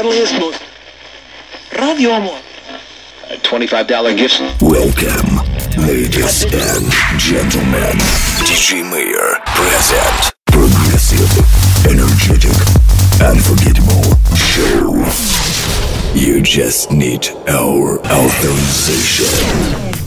friendliest, most Radio Amor. $25 gift. Welcome, ladies and gentlemen. DJ Mayor present progressive, energetic, unforgettable show. You just need our authorization.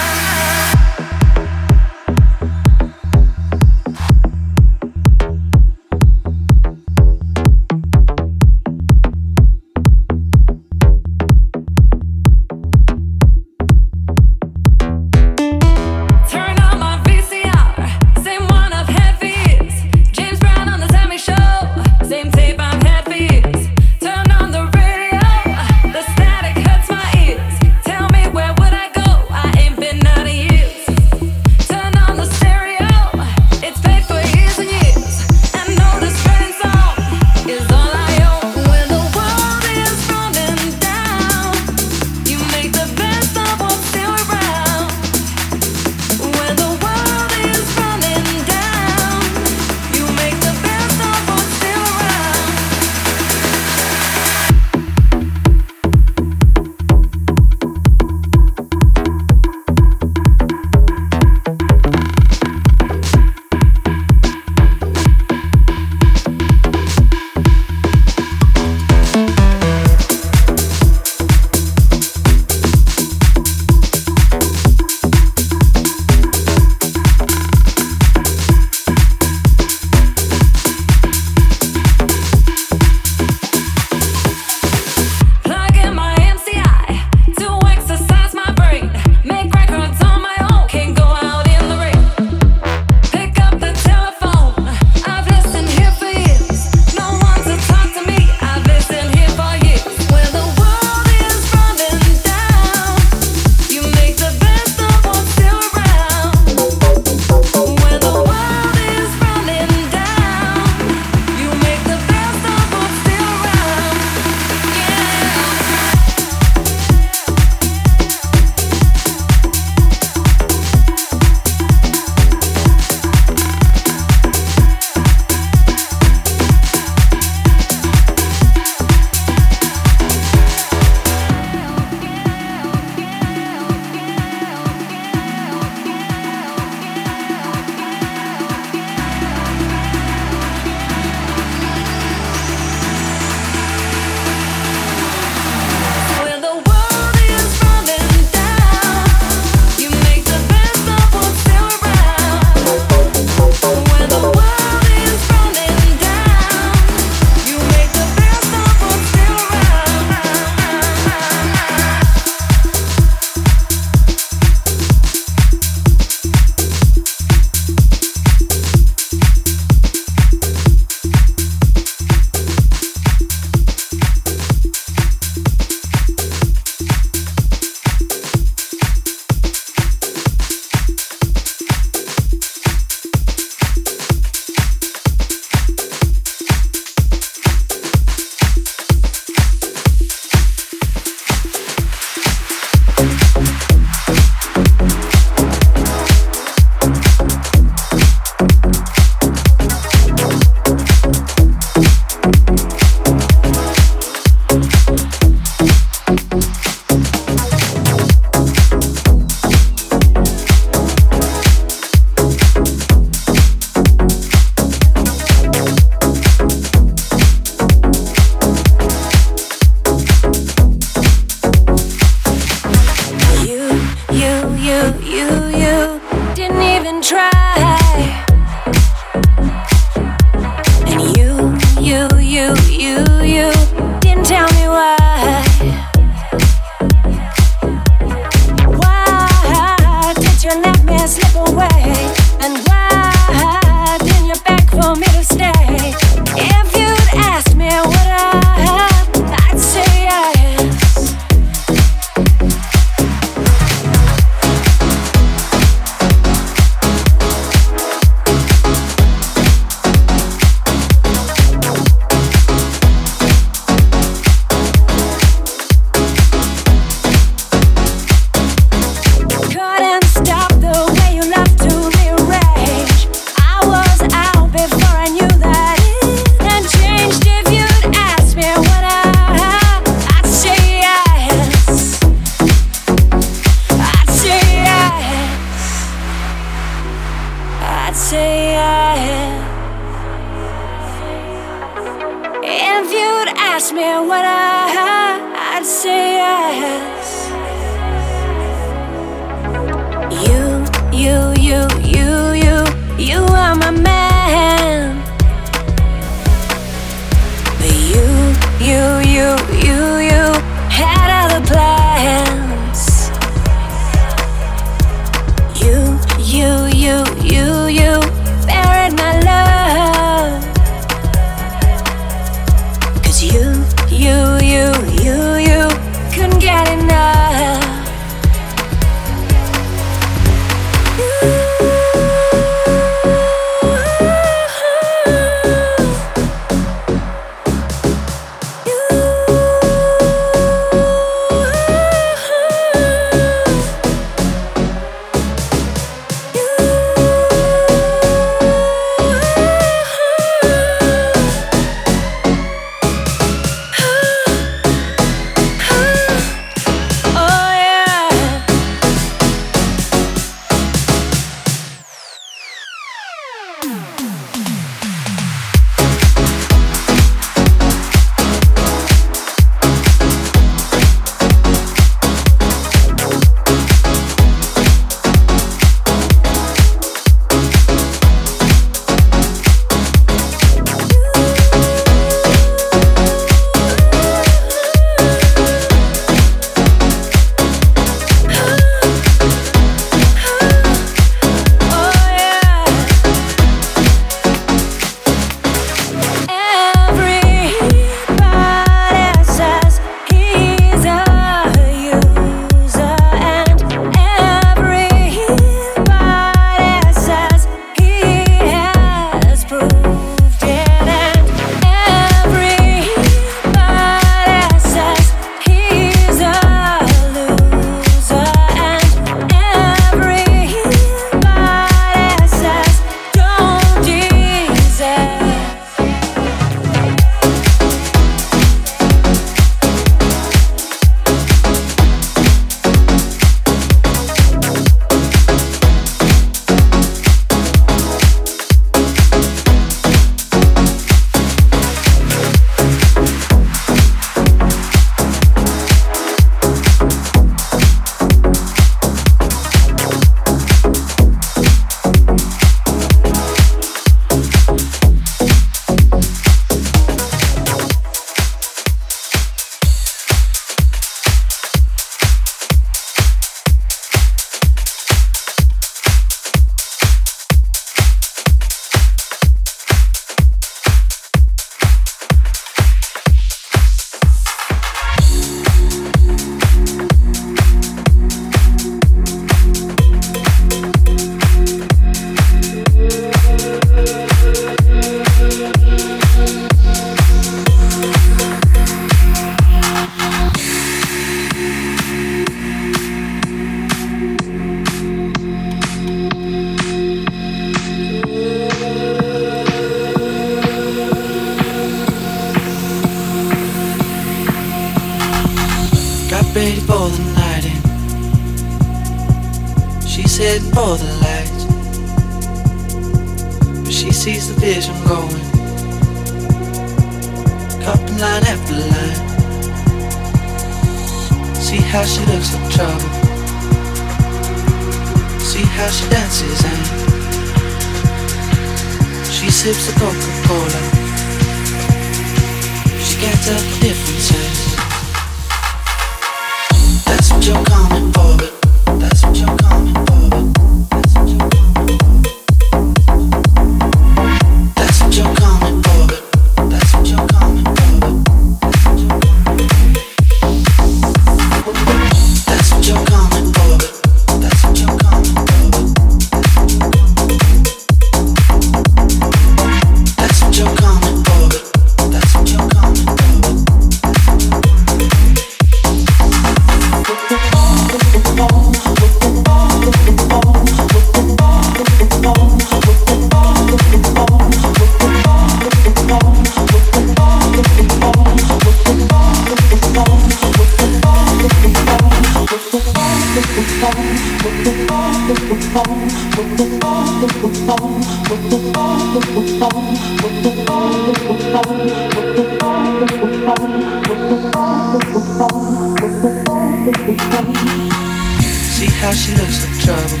How she looks like trouble.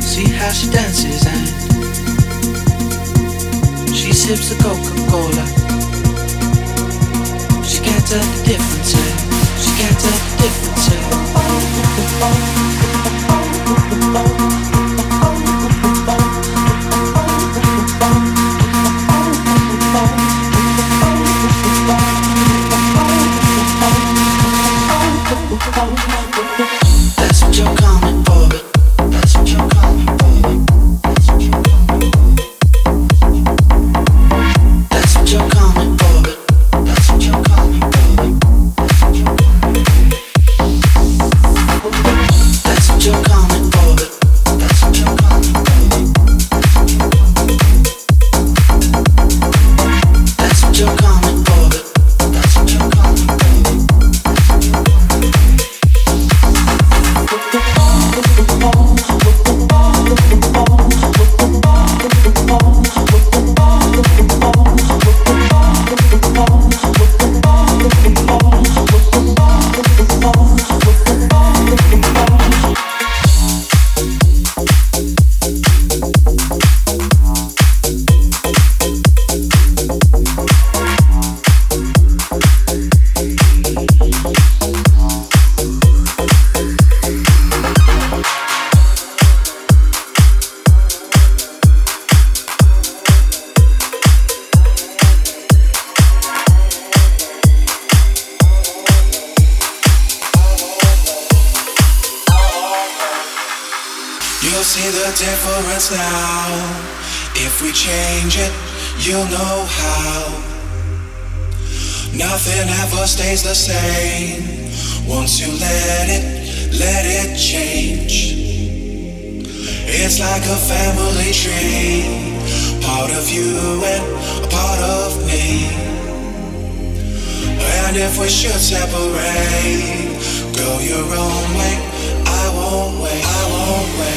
See how she dances and she sips the Coca-Cola. She can't tell the difference. eh? She can't tell the difference. That's difference now. If we change it, you'll know how. Nothing ever stays the same. Once you let it, let it change. It's like a family tree. Part of you and a part of me. And if we should separate, go your own way. I won't wait. I won't wait.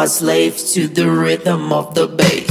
Are slaves to the rhythm of the bass.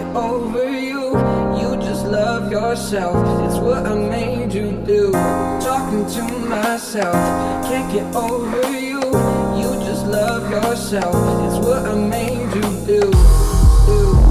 get over you. You just love yourself, it's what I made you do. Talking to myself, can't get over you. You just love yourself, it's what I made you do. do.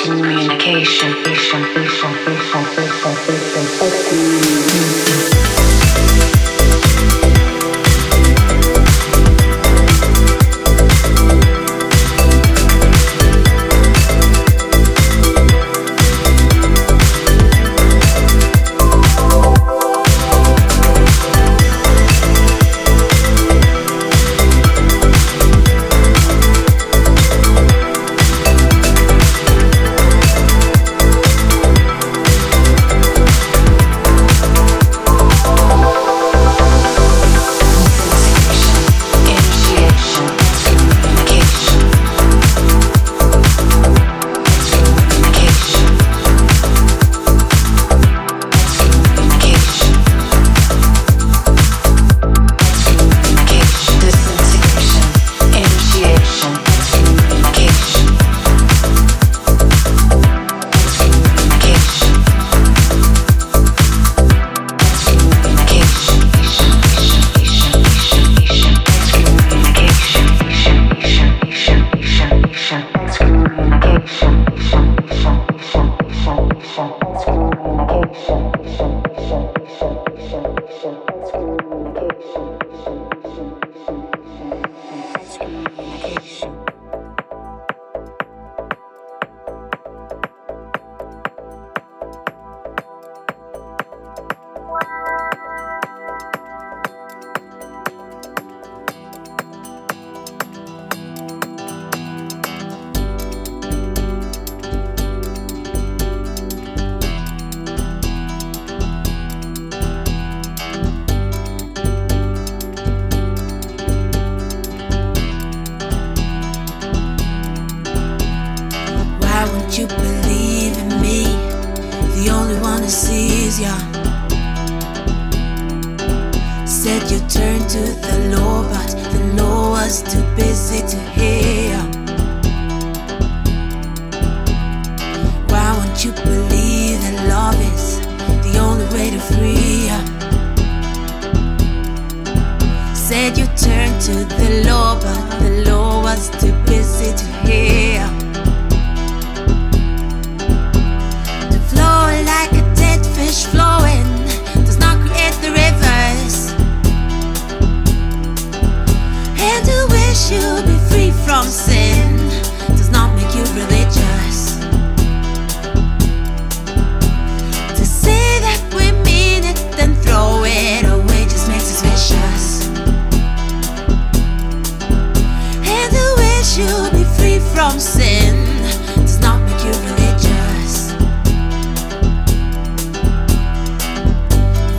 Ation, excommunication, ation, ation, ation, Said you turned to the law, but the law was too busy to hear. Why won't you believe that love is the only way to free? Said you turned to the law, but the law was too busy to hear. To flow like a dead fish flowing wish you'd be free from sin does not make you religious. To say that we mean it then throw it away just makes us vicious. And wish you'd be free from sin does not make you religious.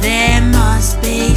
There must be